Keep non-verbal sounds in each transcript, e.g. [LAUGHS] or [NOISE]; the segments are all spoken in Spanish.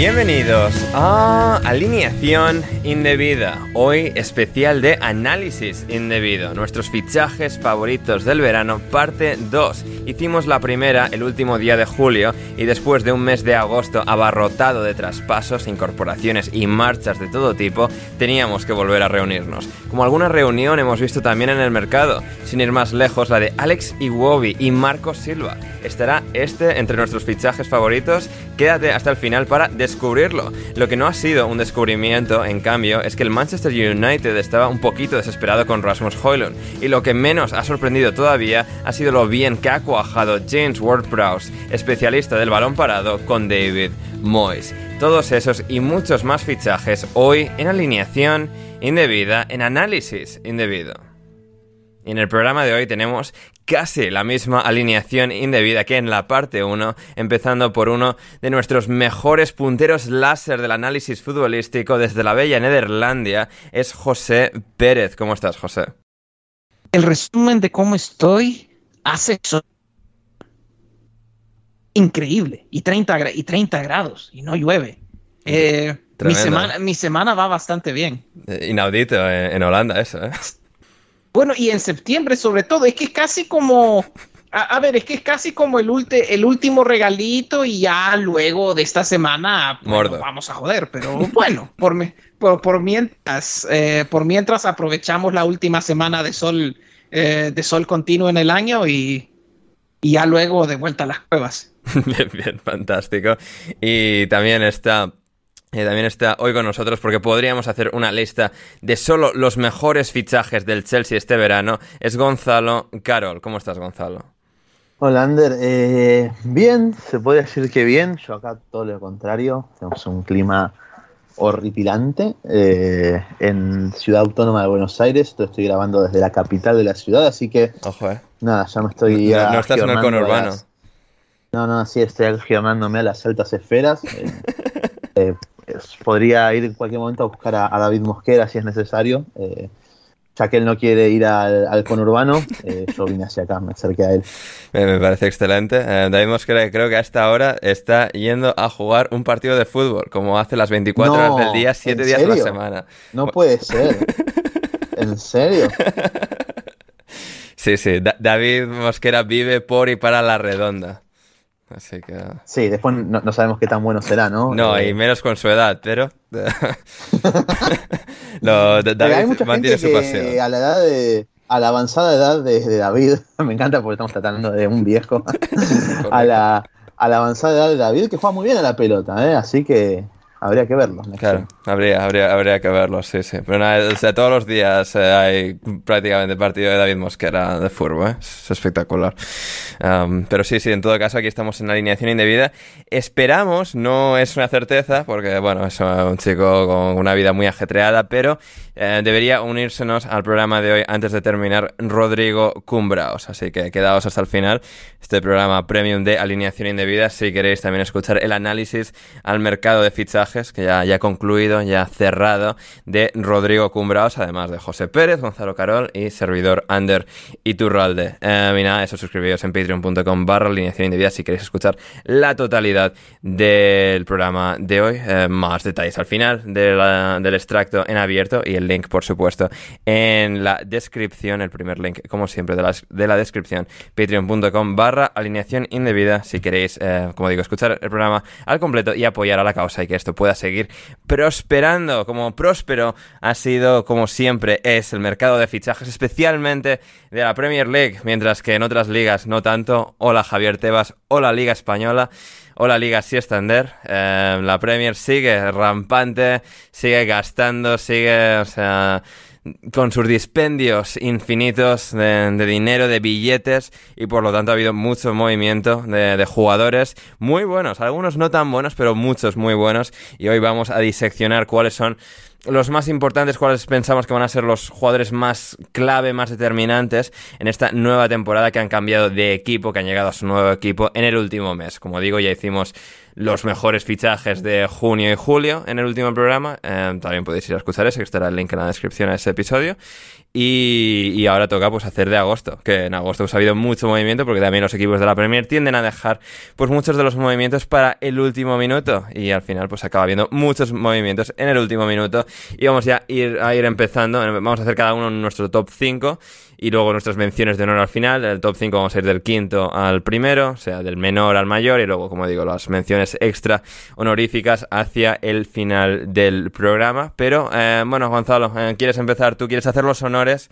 Bienvenidos a Alineación Indebida, hoy especial de Análisis Indebido, nuestros fichajes favoritos del verano, parte 2. Hicimos la primera el último día de julio y después de un mes de agosto abarrotado de traspasos, incorporaciones y marchas de todo tipo, teníamos que volver a reunirnos. Como alguna reunión hemos visto también en el mercado, sin ir más lejos, la de Alex Iwobi y Marcos Silva. ¿Estará este entre nuestros fichajes favoritos? Quédate hasta el final para descubrirlo. Lo que no ha sido un descubrimiento, en cambio, es que el Manchester United estaba un poquito desesperado con Rasmus Højlund. Y lo que menos ha sorprendido todavía ha sido lo bien que ha cuajado James Ward-Prowse, especialista del balón parado, con David Moyes. Todos esos y muchos más fichajes hoy en alineación indebida, en análisis indebido. Y en el programa de hoy tenemos casi la misma alineación indebida que en la parte 1, empezando por uno de nuestros mejores punteros láser del análisis futbolístico desde la bella Nederlandia, es José Pérez. ¿Cómo estás, José? El resumen de cómo estoy hace increíble y 30, y 30 grados y no llueve. Eh, mi, semana, mi semana va bastante bien. Eh, Inaudito en, en Holanda eso, ¿eh? [LAUGHS] Bueno, y en septiembre sobre todo, es que es casi como, a, a ver, es que es casi como el, ulti- el último regalito y ya luego de esta semana bueno, Mordo. vamos a joder, pero bueno, por, mi- por, por mientras, eh, por mientras aprovechamos la última semana de sol, eh, de sol continuo en el año y, y ya luego de vuelta a las cuevas. [LAUGHS] bien, bien, fantástico. Y también está... eh, también está hoy con nosotros porque podríamos hacer una lista de solo los mejores fichajes del Chelsea este verano. Es Gonzalo Carol. ¿Cómo estás, Gonzalo? Hola, Ander. Eh, bien, se puede decir que bien. Yo acá todo lo contrario. Tenemos un clima horripilante eh, en Ciudad Autónoma de Buenos Aires. Esto estoy grabando desde la capital de la ciudad, así que Ojo, eh. nada, ya me estoy. No- no estás en el conurbano. las- No, no, sí, estoy agiomándome a las altas esferas. [LAUGHS] Podría ir en cualquier momento a buscar a, a David Mosquera si es necesario. eh, ya que él no quiere ir al, al conurbano, eh, yo vine hacia acá, me acerqué a él. Me, parece excelente. Eh, David Mosquera creo que a esta hora está yendo a jugar un partido de fútbol, como hace las 24 No, horas del día, 7 ¿en días a la serio? semana. No puede ser. [LAUGHS] ¿En serio? Sí, sí, Da- David Mosquera vive por y para la redonda. Así que... Sí, después no, no sabemos qué tan bueno será, ¿no? No, Eh, y menos con su edad, pero... [LAUGHS] Lo- pero hay David mucha mantiene gente su que pasión. a la edad de a la avanzada edad de, de David, [LAUGHS] me encanta porque estamos tratando de un viejo, [LAUGHS] a la, a la avanzada edad de David, que juega muy bien a la pelota, ¿eh? así que habría que verlo. Claro, habría, habría, habría que verlo, sí, sí. Pero nada, o todos los días eh, hay prácticamente partido de David Mosquera de fútbol, ¿eh? es espectacular. Pero sí, sí, en todo caso aquí estamos en alineación indebida. Esperamos, no es una certeza, porque bueno, es un chico con una vida muy ajetreada, pero eh, debería unírsenos al programa de hoy antes de terminar Rodrigo Cumbraos. Así que quedaos hasta el final. Este programa premium de alineación indebida. Si queréis también escuchar el análisis al mercado de fichajes, que ya, concluido, ya cerrado, de Rodrigo Cumbraos, además de José Pérez, Gonzalo Carol y servidor Ander Iturralde. Eh, y nada, eso suscribíos en patreon.com barra alineación indebida si queréis escuchar la totalidad del programa de hoy. Eh, más detalles al final del extracto en abierto y el link, por supuesto, en la descripción, el primer link, como siempre, de la, de la descripción, patreon.com barra alineación indebida, si queréis, eh, como digo, escuchar el programa al completo y apoyar a la causa y que esto pueda seguir prosperando, como próspero ha sido, como siempre, es el mercado de fichajes, especialmente de la Premier League, mientras que en otras ligas no tanto. Hola Javier Tebas, hola Liga Española. Hola Liga Siestander, eh, la Premier sigue rampante, sigue gastando, sigue, o sea, con sus dispendios infinitos de, dinero, de billetes, y por lo tanto ha habido mucho movimiento de, de, jugadores muy buenos, algunos no tan buenos, pero muchos muy buenos, y hoy vamos a diseccionar cuáles son los más importantes, cuáles pensamos que van a ser los jugadores más clave, más determinantes en esta nueva temporada que han cambiado de equipo, que han llegado a su nuevo equipo en el último mes. Como digo, ya hicimos los mejores fichajes de junio y julio en el último programa. Eh, también podéis ir a escuchar ese, que estará el link en la descripción a ese episodio. Y, ahora toca pues hacer de agosto, que en agosto pues, ha habido mucho movimiento porque también los equipos de la Premier tienden a dejar pues muchos de los movimientos para el último minuto y al final pues acaba habiendo muchos movimientos en el último minuto y vamos ya a ir, a ir empezando, vamos a hacer cada uno nuestro top 5 y luego nuestras menciones de honor al final. El top 5 vamos a ir del quinto al primero, o sea, del menor al mayor, y luego, como digo, las menciones extra honoríficas hacia el final del programa. Pero, eh, bueno, Gonzalo, eh, ¿quieres empezar? ¿Tú quieres hacer los honores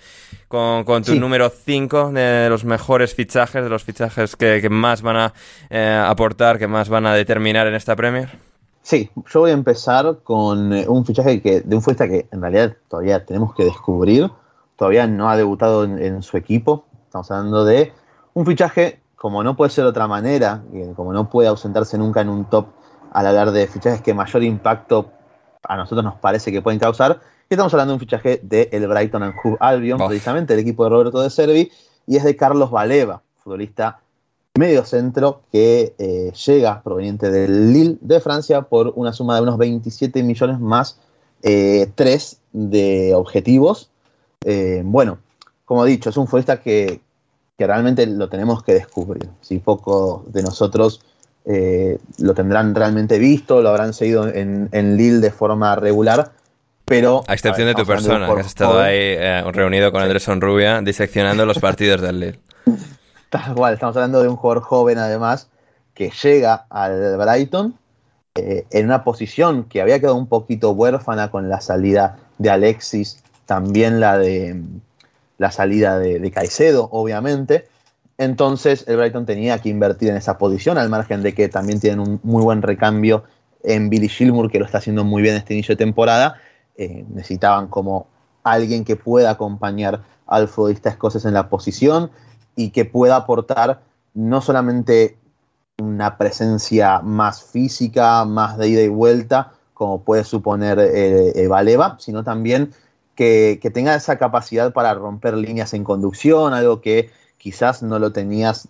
con, tu número 5 de los mejores fichajes, de los fichajes que, más van a eh, aportar, que más van a determinar en esta Premier? Sí, yo voy a empezar con un fichaje que, de un futbolista que en realidad todavía tenemos que descubrir todavía no ha debutado en, su equipo. Estamos hablando de un fichaje, como no puede ser de otra manera, como no puede ausentarse nunca en un top al hablar de fichajes que mayor impacto a nosotros nos parece que pueden causar. estamos hablando de un fichaje del el Brighton and Hove Albion, precisamente el equipo de Roberto de Servi, y es de Carlos Valeva, futbolista medio centro que eh, llega proveniente del Lille de Francia por una suma de unos 27 millones más eh, 3 de objetivos eh, bueno, como he dicho, es un futbolista que, realmente lo tenemos que descubrir. Si pocos de nosotros eh, lo tendrán realmente visto, lo habrán seguido en, Lille de forma regular, pero... A excepción de tu persona, que has estado ahí eh, reunido con Andrés Sonrubia diseccionando los partidos del Lille. [LAUGHS] Tal cual, estamos hablando de un jugador joven además que llega al Brighton en una posición que había quedado un poquito huérfana con la salida de Alexis también la de la salida de, Caicedo, obviamente. Entonces el Brighton tenía que invertir en esa posición, al margen de que también tienen un muy buen recambio en Billy Gilmour, que lo está haciendo muy bien este inicio de temporada. Eh, necesitaban como alguien que pueda acompañar al futbolista escocés en la posición y que pueda aportar no solamente una presencia más física, más de ida y vuelta, como puede suponer eh, Valeva, sino también que, tenga esa capacidad para romper líneas en conducción, algo que quizás no lo tenías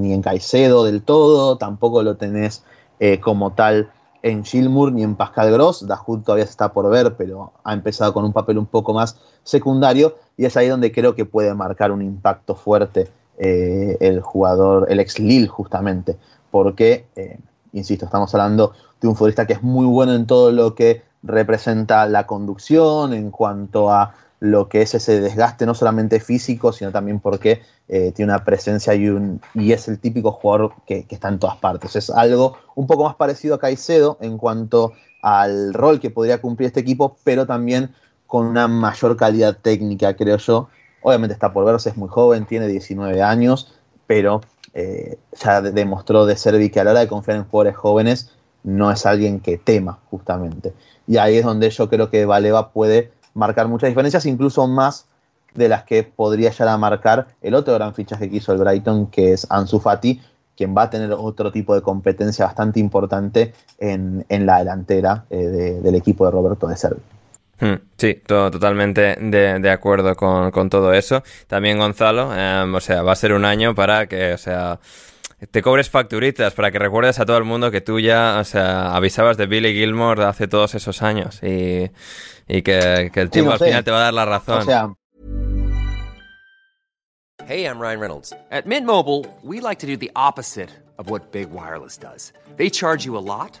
ni en Caicedo del todo, tampoco lo tenés eh, como tal en Gilmour ni en Pascal Gross. Dahoud todavía está por ver, pero ha empezado con un papel un poco más secundario y es ahí donde creo que puede marcar un impacto fuerte eh, el jugador, el ex Lille justamente, porque, eh, insisto, estamos hablando de un futbolista que es muy bueno en todo lo que representa la conducción, en cuanto a lo que es ese desgaste no solamente físico, sino también porque eh, tiene una presencia y, un, y es el típico jugador que, está en todas partes. Es algo un poco más parecido a Caicedo en cuanto al rol que podría cumplir este equipo, pero también con una mayor calidad técnica, creo yo. Obviamente está por verse, es muy joven, tiene 19 años, pero eh, ya demostró de ser que a la hora de confiar en jugadores jóvenes no es alguien que tema, justamente. Y ahí es donde yo creo que Valeva puede marcar muchas diferencias, incluso más de las que podría ya a marcar el otro gran fichaje que hizo el Brighton, que es Ansu Fati, quien va a tener otro tipo de competencia bastante importante en, la delantera eh, del equipo de Roberto de Servi. Hmm, sí, totalmente de, acuerdo con, todo eso. También Gonzalo, em, o sea, va a ser un año para que, o sea, te cobres facturitas, para que recuerdes a todo el mundo que tú ya, o sea, avisabas de Billy Gilmore hace todos esos años y, que, el tiempo al final te va a dar la razón. Hey, I'm Ryan Reynolds. At Mint Mobile, we like to do the opposite of what Big Wireless does. They charge you a lot,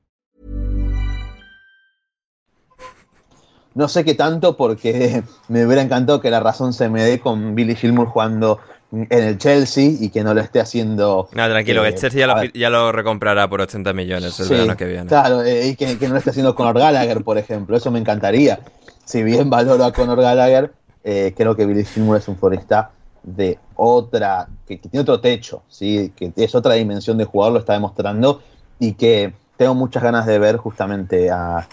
No sé qué tanto porque [LAUGHS] me hubiera encantado que la razón se me dé con Billy Gilmour jugando en el Chelsea y que no lo esté haciendo. No, tranquilo, que el eh, Chelsea ya lo, recomprará por 80 millones el verano que viene. Claro, eh, y que, no lo esté haciendo Conor Gallagher, por ejemplo. Eso me encantaría. Si bien valoro a Conor Gallagher, eh, creo que Billy Gilmour es un forista de otra, que, tiene otro techo, ¿sí? que es otra dimensión de jugador, lo está demostrando, y que tengo muchas ganas de ver justamente a,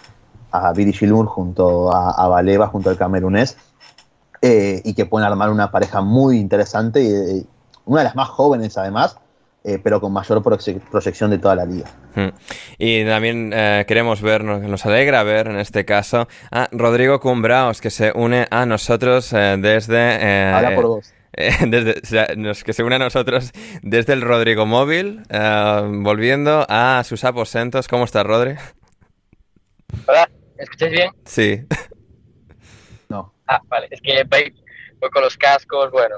a Billy Gilmour junto a, a Valeva, junto al camerunés eh, y que pueden armar una pareja muy interesante, y, una de las más jóvenes además, eh, pero con mayor proyección de toda la liga. Hmm. Y también eh, queremos ver, nos, alegra ver en este caso a Rodrigo Cumbraos, que se une a nosotros desde... Habla por vos. [LAUGHS] desde, que se une a nosotros desde el Rodrigo Móvil, volviendo a sus aposentos. ¿Cómo estás, Rodri? Hola, ¿me escucháis bien? Sí. Ah, vale, es que voy, con los cascos, bueno.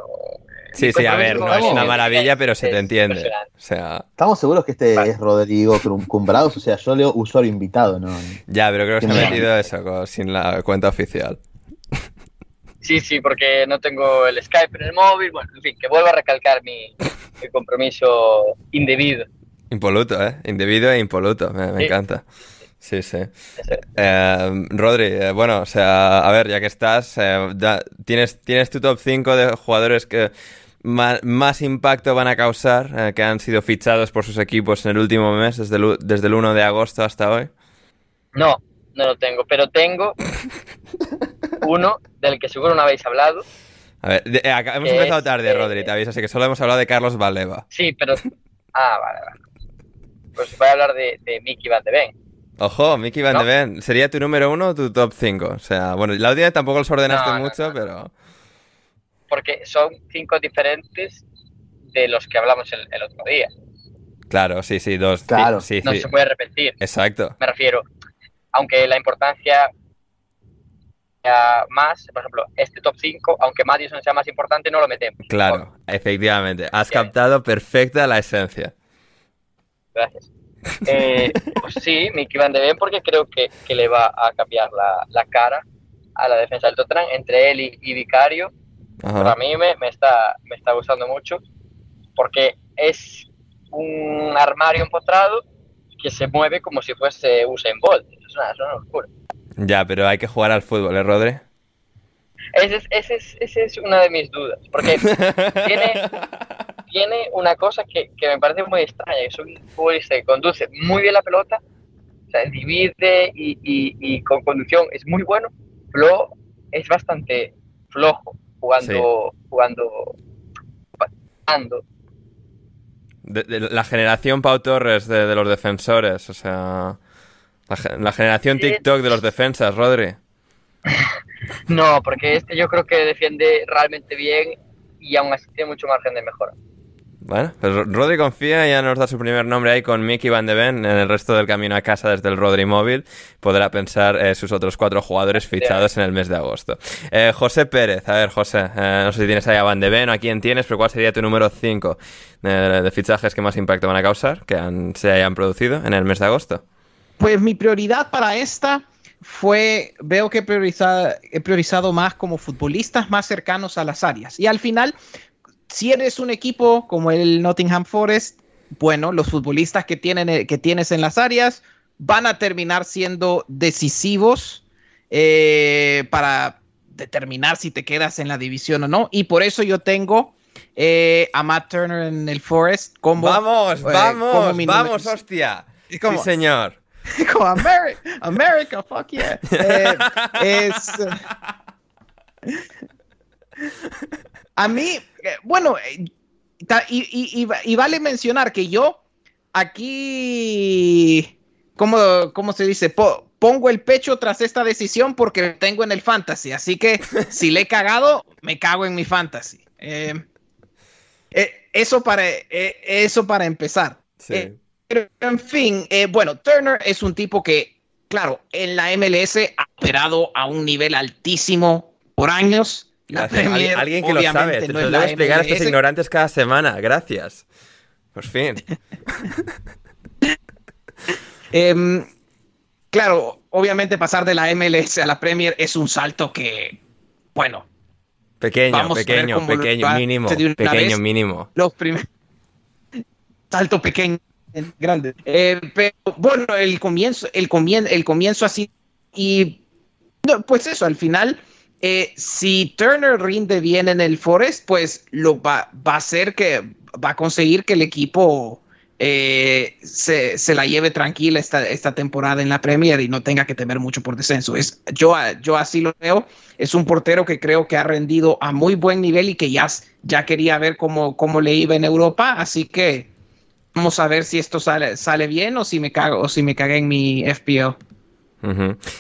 Sí, sí, a ver, no es una maravilla, pero se te entiende. O sea... Estamos seguros que este es Rodrigo Cumbrados, o sea, yo leo usuario invitado, ¿no? Ya, pero creo que se ha metido eso sin la cuenta oficial. Sí, sí, porque no tengo el Skype en el móvil, bueno, en fin, que vuelvo a recalcar mi, compromiso indebido. Impoluto, ¿eh? Indebido e impoluto, me, encanta. Sí, sí. Eh, Rodri, eh, bueno, o sea, a ver, ya que estás, eh, tienes, tienes tu top 5 de jugadores que más, impacto van a causar, que han sido fichados por sus equipos en el último mes, desde el, desde el 1 de agosto hasta hoy. No, no lo tengo, pero tengo uno del que seguro no habéis hablado. A ver, hemos empezado tarde, Rodri, te aviso, así que solo hemos hablado de Carlos Valeva. Sí, pero... Ah, vale, vale. Pues voy a hablar de, de Mickey Van de Ven. Ojo, Mickey Van de Ven. ¿Sería tu número uno o tu top 5? O sea, bueno, la audiencia tampoco los ordenaste mucho, pero... Porque son cinco diferentes de los que hablamos el, otro día. Claro, sí, sí, dos. Claro. Sí, no se puede repetir. Exacto. Me refiero, aunque la importancia sea más, por ejemplo, este top 5, aunque Madison sea más importante, no lo metemos. Claro, efectivamente. Has captado perfecta la esencia. Gracias. Eh, pues sí, Mickey Van de Ven porque creo que, le va a cambiar la, cara a la defensa del Tottenham entre él y, Vicario. a mí me, está, me está gustando mucho porque es un armario empotrado que se mueve como si fuese Usain Bolt. Es una, es una locura. Ya, pero hay que jugar al fútbol, ¿eh, Rodri? Esa es, es, es una de mis dudas, porque [LAUGHS] tiene, tiene una cosa que, me parece muy extraña, que es un futbolista que conduce muy bien la pelota, o sea, divide y, con conducción es muy bueno, pero es bastante flojo jugando, jugando, jugando. De, la generación Pau Torres de, los defensores, o sea... La, generación TikTok de los defensas, Rodri. [LAUGHS] no, porque este yo creo que defiende realmente bien y aún así tiene mucho margen de mejora. Bueno, pues Rodri confía, ya nos da su primer nombre ahí con Mickey Van de Ven. En el resto del camino a casa desde el Rodri móvil podrá pensar eh, sus otros cuatro jugadores fichados en el mes de agosto. Eh, José Pérez, a ver José, eh, no sé si tienes ahí a Van de Ven o a quién tienes, pero ¿cuál sería tu número 5 de, fichajes que más impacto van a causar, que se hayan producido en el mes de agosto? Pues mi prioridad para esta fue, veo que he priorizado más como futbolistas más cercanos a las áreas. Y al final si eres un equipo como el Nottingham Forest, bueno, los futbolistas que, tienen, eh, que tienes en las áreas van a terminar siendo decisivos eh, para determinar si te quedas en la división o no. Y por eso yo tengo eh, a Matt Turner en el Forest como... Vamos, vamos, vamos, hostia. sí, señor. [LAUGHS] Como America, America, fuck yeah. [LAUGHS] es... A mí, eh, bueno, eh, y, vale mencionar que yo aquí, ¿cómo, cómo se dice? pongo el pecho tras esta decisión porque tengo en el fantasy. Así que si le he cagado, me cago en mi fantasy. Eh, eso, para, eso para empezar. pero en fin, bueno, Turner es un tipo que, claro, en la MLS ha operado a un nivel altísimo por años alguien que lo sabe. Te, lo debo explicar a estos ignorantes cada semana. Gracias. Por fin. [LAUGHS] Em, claro, obviamente pasar de la MLS a la Premier es un salto que, bueno. Pequeño, pequeño, pequeño, mínimo. Pequeño, mínimo. Los primeros. [LAUGHS] Salto pequeño, grande. Eh, pero bueno, el comienzo, el comienzo, el comienzo así. Y pues eso, al final eh, si Turner rinde bien en el Forest, pues lo va, va a hacer que va a conseguir que el equipo eh, se, la lleve tranquila esta, esta temporada en la Premier y no tenga que temer mucho por descenso. Es, yo, yo así lo veo. Es un portero que creo que ha rendido a muy buen nivel y que ya, ya quería ver cómo, cómo le iba en Europa. Así que vamos a ver si esto sale, sale bien o si me cago o si me cagué en mi FPO.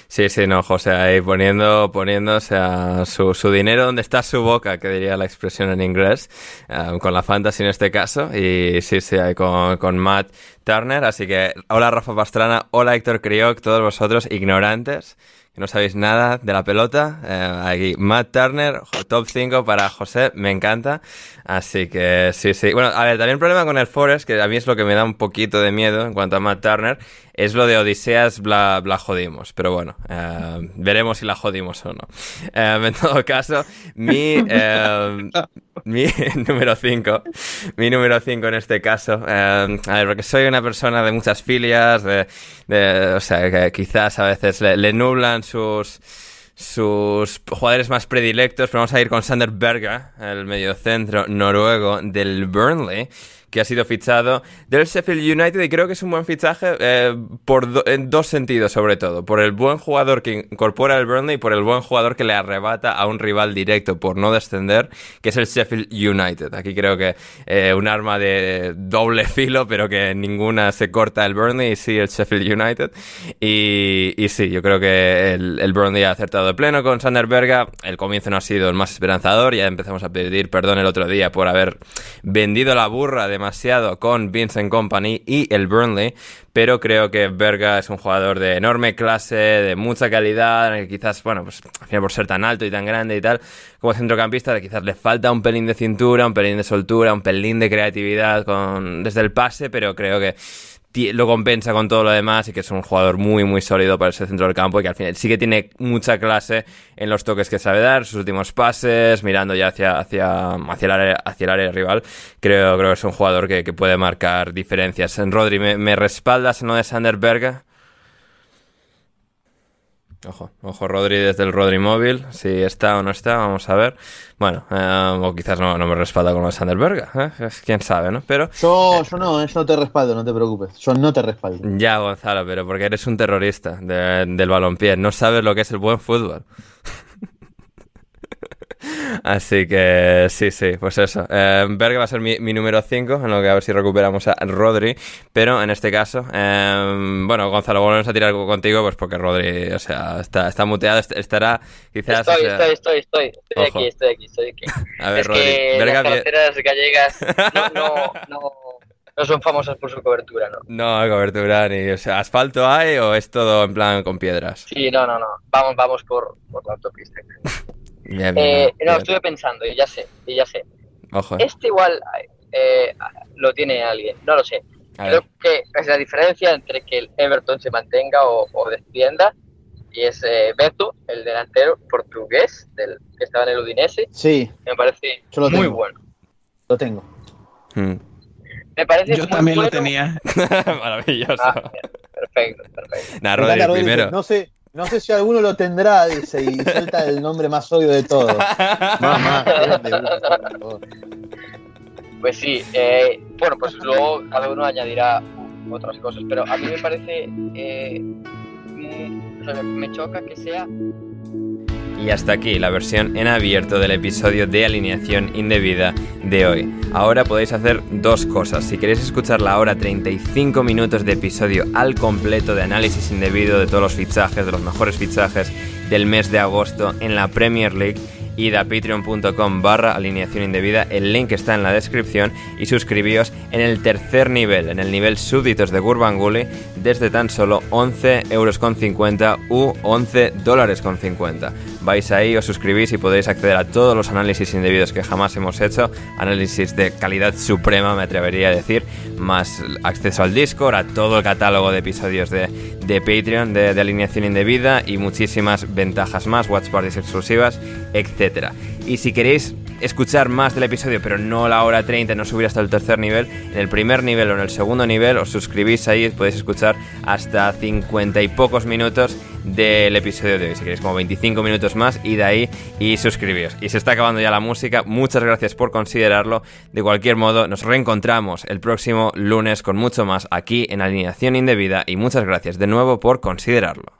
Sí, sí, no, José, ahí poniendo, poniendo su, dinero donde está su boca, que diría la expresión en inglés, eh, con la fantasy en este caso, y sí, sí, ahí con, con Matt Turner, así que hola Rafa Pastrana, hola Héctor Crioc, todos vosotros ignorantes que no sabéis nada de la pelota. Eh, aquí Matt Turner, top 5 para José, me encanta. Así que sí, sí. Bueno, a ver, también problema con el Forest, que a mí es lo que me da un poquito de miedo en cuanto a Matt Turner, es lo de Odiseas bla, bla jodimos. Pero bueno, eh, veremos si la jodimos o no. Eh, en todo caso, mi, [LAUGHS] [LAUGHS] mi número 5, mi número 5 en este caso, a ver, porque soy una persona de muchas filias, de, de o sea, que quizás a veces le, le nublan sus sus jugadores más predilectos, pero vamos a ir con Sander Berga, el mediocentro noruego del Burnley, que ha sido fichado del Sheffield United y creo que es un buen fichaje eh, por en dos sentidos sobre todo, por el buen jugador que incorpora el Burnley y por el buen jugador que le arrebata a un rival directo por no descender, que es el Sheffield United. Aquí creo que eh, un arma de doble filo, pero que ninguna se corta el Burnley y sí el Sheffield United. Y, y sí, yo creo que el, el, Burnley ha acertado de pleno con Sander Berga. El comienzo no ha sido el más esperanzador, ya empezamos a pedir perdón el otro día por haber vendido la burra de demasiado con Vincent Company y el Burnley, pero creo que Berga es un jugador de enorme clase, de mucha calidad, que quizás, bueno, pues al final por ser tan alto y tan grande y tal, como centrocampista, quizás le falta un pelín de cintura, un pelín de soltura, un pelín de creatividad con, desde el pase, pero creo que lo compensa con todo lo demás y que es un jugador muy muy sólido para ese centro del campo y que al final sí que tiene mucha clase en los toques que sabe dar, sus últimos pases, mirando ya hacia, hacia, hacia, el, área, hacia el área rival. Creo, creo que es un jugador que, que puede marcar diferencias. En Rodri, ¿me, me respaldas en lo de Sander Berga? Ojo, ojo Rodri desde el Rodri móvil, si está o no está, vamos a ver. Bueno, eh, o quizás no, no, me respalda con Sander Berga, ¿eh? quién sabe, ¿no? Pero... Yo, yo no, eso no te respaldo, no te preocupes, yo no te respaldo. Ya, Gonzalo, pero porque eres un terrorista del balompié, no sabes lo que es el buen fútbol. Así que sí, sí, pues eso. Eh, Berg va a ser mi, mi número 5, en lo que a ver si recuperamos a Rodri. Pero en este caso, eh, bueno, Gonzalo, volvemos a tirar contigo, pues porque Rodri, o sea, está, está muteado, est- estará quizás. Estoy, o sea, estoy, estoy, estoy. Estoy Ojo. aquí, estoy aquí, estoy aquí. A ver, es Rodri, que Berga las bien- carreteras gallegas no, no, [LAUGHS] no, no son famosas por su cobertura, ¿no? No cobertura ni. O sea, ¿asfalto hay o es todo en plan con piedras? Sí, no, no, no. Vamos, vamos por, por la autopista. Bien, bien, Eh, bien. no, estuve pensando y ya sé, y ya sé. Ojo, eh. Este igual eh, lo tiene alguien, no lo sé. A Creo ver. que es la diferencia entre que el Everton se mantenga o, o descienda. Y es eh, Beto, el delantero portugués del, que estaba en el Udinese. Sí, Me parece Yo lo muy tengo. bueno. lo tengo. Mm. Me parece Yo muy también lo tenía. [LAUGHS] Maravilloso. Ah, perfecto, perfecto. Nah, Rodri, primero. dice, No sé, no sé si alguno lo tendrá, dice, y suelta el nombre más obvio de todos. [LAUGHS] Mamá, grande, [LAUGHS] por favor. Pues sí, eh, bueno, pues luego cada uno añadirá otras cosas, pero a mí me parece, eh, o sea, me choca que sea Y hasta aquí la versión en abierto del episodio de alineación indebida de hoy. Ahora podéis hacer dos cosas. Si queréis escuchar la hora 35 minutos de episodio al completo de análisis indebido de todos los fichajes, de los mejores fichajes del mes de agosto en la Premier League, id a patreon.com barra alineación indebida, el link está en la descripción y suscribíos en el tercer nivel, en el nivel súbditos de Gurbanguly, desde tan solo 11 euros con 50 u 11 dólares con 50. Vais ahí, os suscribís y podéis acceder a todos los análisis indebidos que jamás hemos hecho, análisis de calidad suprema me atrevería a decir, más acceso al Discord, a todo el catálogo de episodios de, de Patreon de, de alineación indebida y muchísimas ventajas más, watch parties exclusivas, etc. Y si queréis escuchar más del episodio, pero no la hora 30, no subir hasta el tercer nivel, en el primer nivel o en el segundo nivel os suscribís ahí, podéis escuchar hasta 50 y pocos minutos del episodio de hoy. Si queréis como 25 minutos más, id ahí y suscribíos. Y se está acabando ya la música, muchas gracias por considerarlo. De cualquier modo, nos reencontramos el próximo lunes con mucho más aquí en Alineación Indebida y muchas gracias de nuevo por considerarlo.